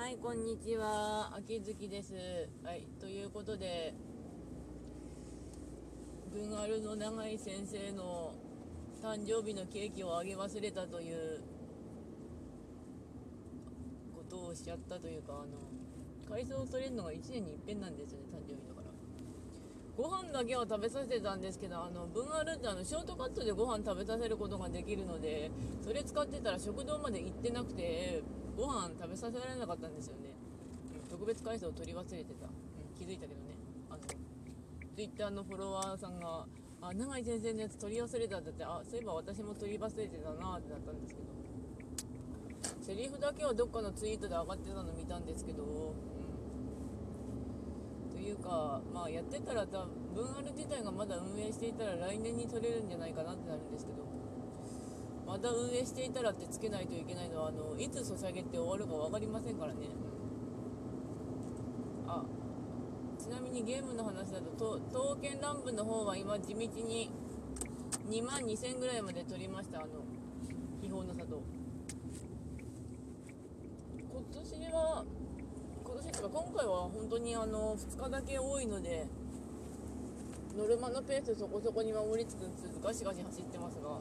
はい、こんにちは。秋月です。はい、ということで、文アルの長井先生の誕生日のケーキをあげ忘れたということをおっしゃったというか、あの、改装されるのが1年にいっぺんなんですよね、誕生日の。ご飯だけは食べさせてたんですけど、あの、文アルってあの、ショートカットでご飯食べさせることができるので、それ使ってたら食堂まで行ってなくて、ご飯食べさせられなかったんですよね。うん特別回数を取り忘れてた。うん気づいたけどね。あの、ツイッターのフォロワーさんが、あ、永井先生のやつ取り忘れたって言って、あ、そういえば私も取り忘れてたなってなったんですけど。セリフだけはどっかのツイートで上がってたの見たんですけど、うん、いうか、まあやってたら多分、文ある自体がまだ運営していたら来年に取れるんじゃないかなってなるんですけど、まだ運営していたらってつけないといけないのは、あの、いつソシャゲって終わるか分かりませんからね。あ、ちなみにゲームの話だと、と刀剣乱舞の方は今地道に2万2000ぐらいまで取りました、あの、秘宝の里。今年は、今年とか今回は本当にあの、2日だけ多いので、ノルマのペースそこそこに守りつつつガシガシ走ってますが、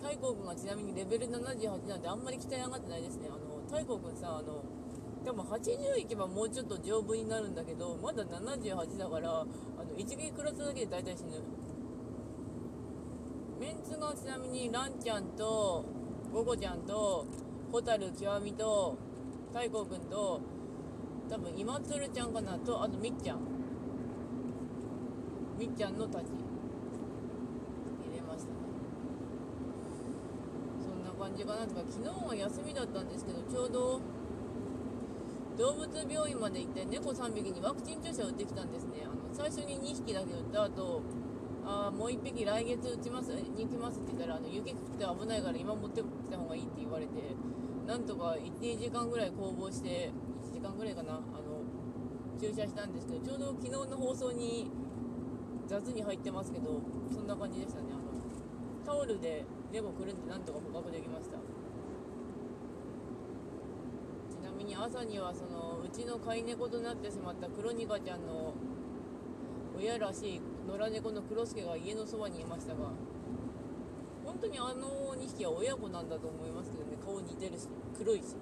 太閤君がちなみにレベル78なんであんまり鍛え上がってないですね。あの、太閤君さ、あの、多分80いけばもうちょっと丈夫になるんだけど、まだ78だから、あの、一撃食らっただけで大体死ぬ。メンツがちなみにランちゃんと、ゴゴちゃんと、ホタル極みと、太閤君と、多分今鶴ちゃんかなと、あとみっちゃん。みっちゃんのたち。入れましたね。そんな感じかなとか、昨日は休みだったんですけど、ちょうど、動物病院まで行って猫3匹にワクチン注射を打ってきたんですね。あの、最初に2匹だけ打った後、あもう1匹来月打ちます、に行きますって言ったら、あの、雪降って危ないから今持ってきた方がいいって言われて、なんとか1、2時間ぐらい攻防して、1時間ぐらいかな、あの、注射したんですけど、ちょうど昨日の放送に雑に入ってますけど、そんな感じでしたね。あの、タオルで猫くるんでなんとか捕獲できました。ちなみに朝にはそのうちの飼い猫となってしまったクロニカちゃんの親らしい野良猫のクロスケが家のそばにいましたが本当にあの2匹は親子なんだと思いますけどね。顔似てるし黒いし。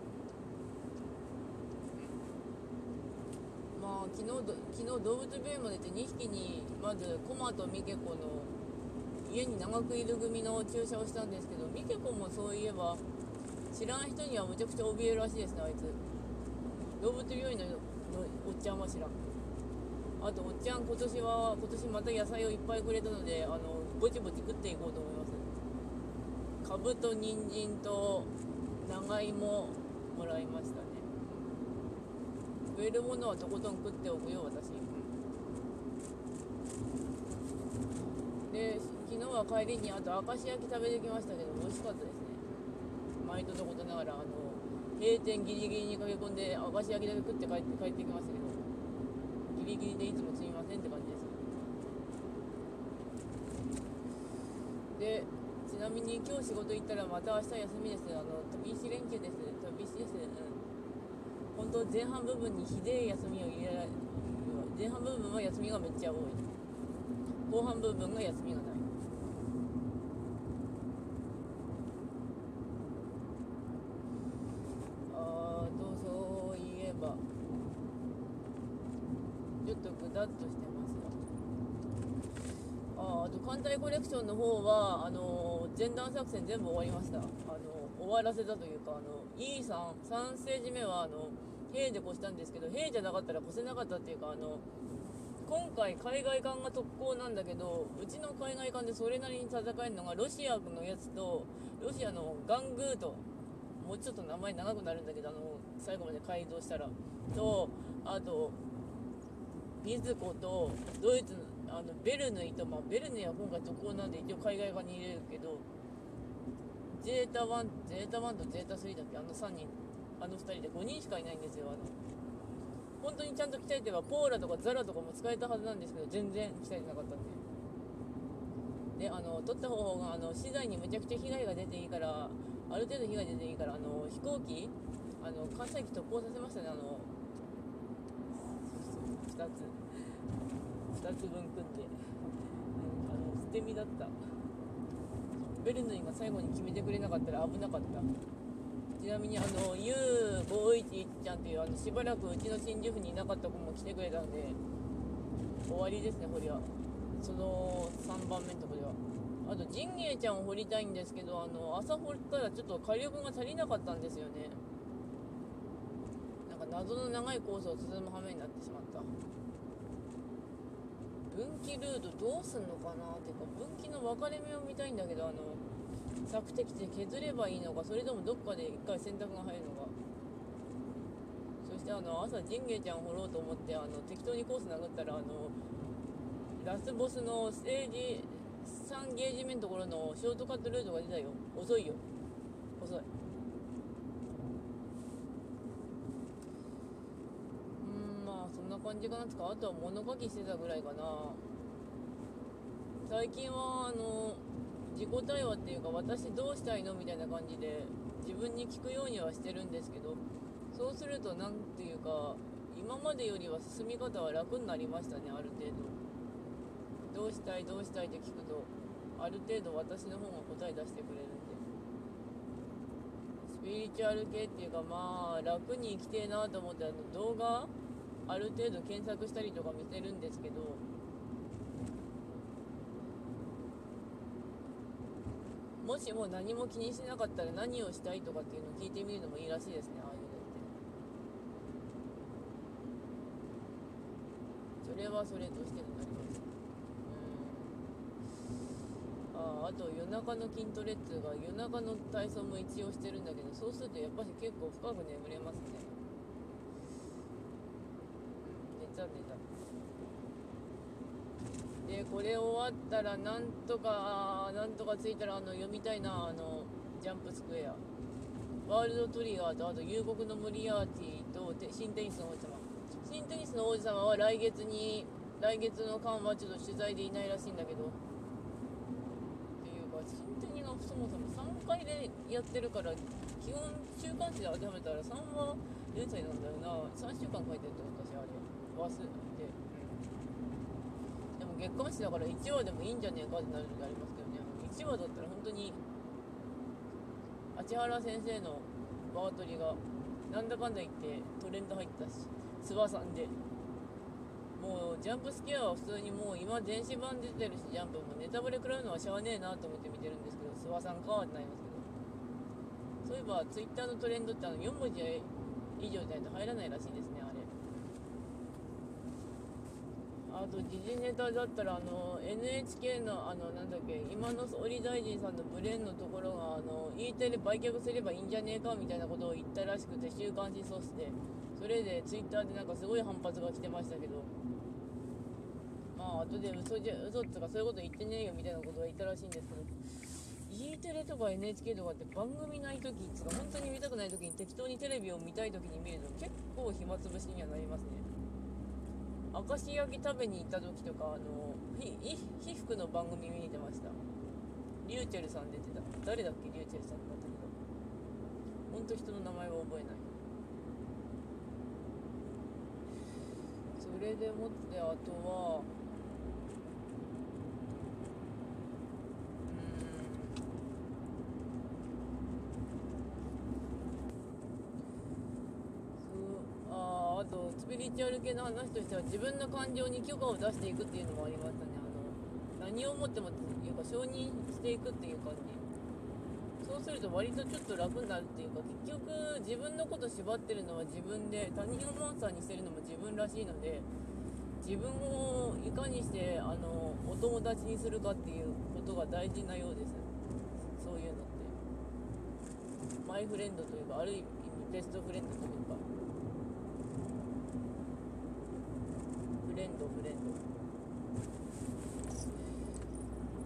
まあ昨日昨日動物病院まで行って2匹にまずコマとミケコの家に長くいる組の注射をしたんですけどミケコもそういえば知らん人にはむちゃくちゃ怯えるらしいですねあいつ。動物病院ののおっちゃんは知らん。あとおっちゃん今年は今年また野菜をいっぱいくれたのであのぼちぼち食っていこうと思います。かぶと人参と長芋もらいましたね。食えるものはとことん食っておくよ私。で昨日は帰りにあと明石焼き食べてきましたけど美味しかったですね。毎度のことながらあの閉店ギリギリに駆け込んで明石焼きだけ食って帰って帰ってきましたけどギリギリでいつもすみませんって感じですでちなみに今日仕事行ったらまた明日休みです。あの飛び石連休です。飛び石です。うん。本当前半部分にひでえ休みを入れられ前半部分は休みがめっちゃ多い。後半部分が休みがないあーとそういえばちょっとぐだっとしてますがあーあと艦隊コレクションの方はあの前段作戦全部終わりました。あの終わらせたというかあの E さん3ステージ目はあの兵で越したんですけど兵じゃなかったら越せなかったっていうかあの今回海外艦が特攻なんだけどうちの海外艦でそれなりに戦えるのがロシアのやつとロシアのガングーともうちょっと名前長くなるんだけどあの最後まで改造したらとあとビズコとドイツのあのベルヌイと、まあ、ベルヌイは今回特攻なんで一応海外側に入れるけどゼータ1ゼータ1とゼータ3だっけ？あの3人。あの2人で。5人しかいないんですよ。あの本当にちゃんと鍛えてればポーラとかザラとかも使えたはずなんですけど全然鍛えてなかったんで。であの取った方法があの資材にめちゃくちゃ被害が出ていいからある程度被害出ていいからあの飛行機あの関西機特攻させましたね。あの2つ。2つ分組んで、うん、あの捨て身だったベルヌイが最後に決めてくれなかったら危なかったちなみにあの U511 ちゃんっていうあのしばらくうちの新宿にいなかった子も来てくれたんで終わりですね、堀は。その3番目のとこでは。あと、ジンゲイちゃんを掘りたいんですけど、あの、朝掘ったらちょっと火力が足りなかったんですよね。なんか謎の長いコースを進む羽目になってしまった。分岐ルートどうすんのかなっていうか、分岐の分かれ目を見たいんだけど、あの、索敵地で削ればいいのか、それともどっかで一回選択が入るのか。そしてあの朝ジンゲちゃんを掘ろうと思ってあの適当にコース殴ったらあのラスボスのステージ3ゲージ目のところのショートカットルートが出たよ。遅いよ。遅いうーんまあそんな感じかなつかあとは物書きしてたぐらいかな。最近はあの自己対話っていうか私どうしたいのみたいな感じで自分に聞くようにはしてるんですけどそうすると何ていうか今までよりは進み方は楽になりましたねある程度。どうしたいどうしたいって聞くとある程度私の方が答え出してくれるんで。スピリチュアル系っていうかまあ楽に生きてえなと思ってあの動画ある程度検索したりとか見てるんですけど。もしも何も気にしなかったら何をしたいとかっていうのを聞いてみるのもいいらしいですねああいうのって。それはそれとしてになります。うん。ああと夜中の筋トレっつうか夜中の体操も一応してるんだけどそうするとやっぱり結構深く眠れますね寝た寝たでこれ終わったらなんとかなんとか着いたらあの読みたいなあのジャンプスクエア。ワールドトリガーとあと夕刻のムリアーティと新テニスの王子様。新テニスの王子様は来月に来月の間はちょっと取材でいないらしいんだけど。っていうか新テニがそもそも3回でやってるから基本週刊誌で当てはめたら3は連載なんだよな。3週間書いてるってこと私あれ忘れて。でも月刊誌だから1話でもいいんじゃねえかってなる時ありますけどね。1話だったら本当に千原先生のバートリがなんだかんだ言ってトレンド入ったし諏訪さんでもうジャンプスケアは普通にもう今電子版出てるしジャンプもネタバレ食らうのはしゃあねえなと思って見てるんですけど諏訪さんかってなりますけど。そういえばツイッターのトレンドってあの4文字以上じゃないと入らないらしいです。ねあと時事ネタだったらあの NHK のあのなんだっけ今の総理大臣さんのブレーンのところがあの E テレ売却すればいいんじゃねえかみたいなことを言ったらしくて週刊誌ソースで。それでツイッターでなんかすごい反発が来てましたけど。まあ後で嘘じゃ嘘っつかそういうこと言ってねえよみたいなことが言ったらしいんですけど。E テレとか NHK とかって番組ない時っつうか本当に見たくない時に適当にテレビを見たい時に見ると結構暇つぶしにはなりますね。明石焼き食べに行った時とかあのひひ服の番組見に行ってました。リューチェルさん出てた。誰だっけ？リューチェルさんだったけど。ほんと人の名前は覚えない。それでもってあとはうーんそうあとスピリチュアル系の話としては自分の感情に許可を出していくっていうのもありましたね。あの何を思ってもっていうか承認していくっていう感じ。そうすると割とちょっと楽になるっていうか結局自分のこと縛ってるのは自分で他人をモンスターにしてるのも自分らしいので自分をいかにしてあのお友達にするかっていうことが大事なようです。そういうのって。マイフレンドというかある意味ベストフレンドというか。フレンドフレンド。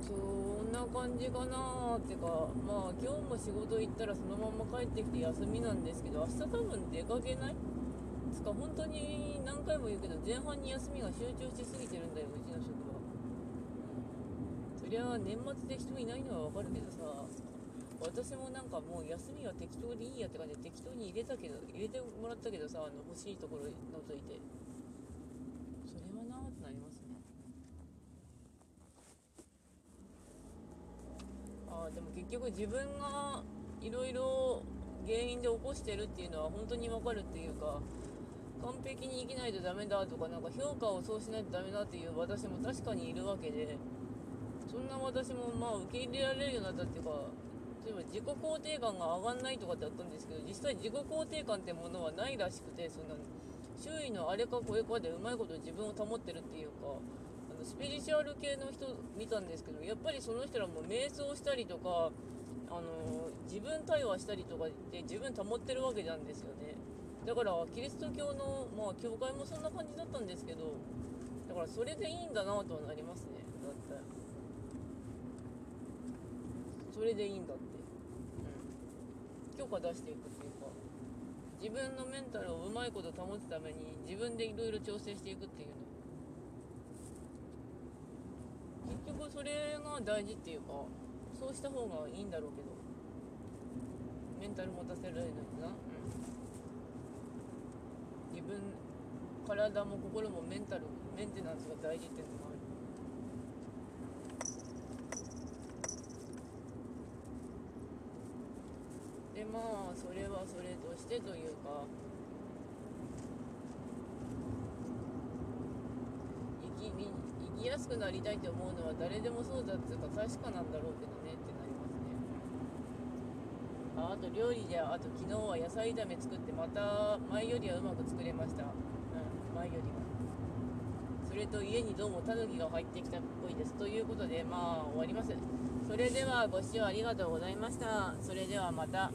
そんな感じかなーってかまあ今日も仕事行ったらそのまま帰ってきて休みなんですけど明日多分出かけない？つか本当に何回も言うけど前半に休みが集中しすぎてるんだようちの職場。そりゃ年末で人いないのはわかるけどさ私もなんかもう休みは適当でいいやって感じで適当に入れたけど入れてもらったけどさあの欲しいところ除いてそれはなーってなりますねあーでも結局自分がいろいろ原因で起こしてるっていうのは本当にわかるっていうか完璧に生きないとダメだとかなんか評価をそうしないとダメだっていう私も確かにいるわけでそんな私もまあ受け入れられるようになったっていうか例えば自己肯定感が上がんないとかってあったんですけど実際自己肯定感ってものはないらしくてそんな周囲のあれかこれかでうまいこと自分を保ってるっていうかスピリチュアル系の人見たんですけどやっぱりその人らも瞑想したりとかあの自分対話したりとかで自分保ってるわけなんですよね。だからキリスト教のまあ教会もそんな感じだったんですけどだからそれでいいんだなとはなりますね。だって。それでいいんだって、うん、許可出していくっていうか。自分のメンタルをうまいこと保つために自分でいろいろ調整していくっていうの結局それが大事っていうかそうした方がいいんだろうけど。メンタル持たせられるのにな、うん、自分体も心もメンタルメンテナンスが大事っていうのがある。でまあそれはそれとしてというか生き生きやすくなりたいと思うのは誰でもそうだっていうか確かなんだろうけどねってなりますね。ああと料理であと昨日は野菜炒め作ってまた前よりはうまく作れました。うん前よりは。それと家にどうもタヌキが入ってきたっぽいです。ということでまあ終わります。それではご視聴ありがとうございました。それではまた。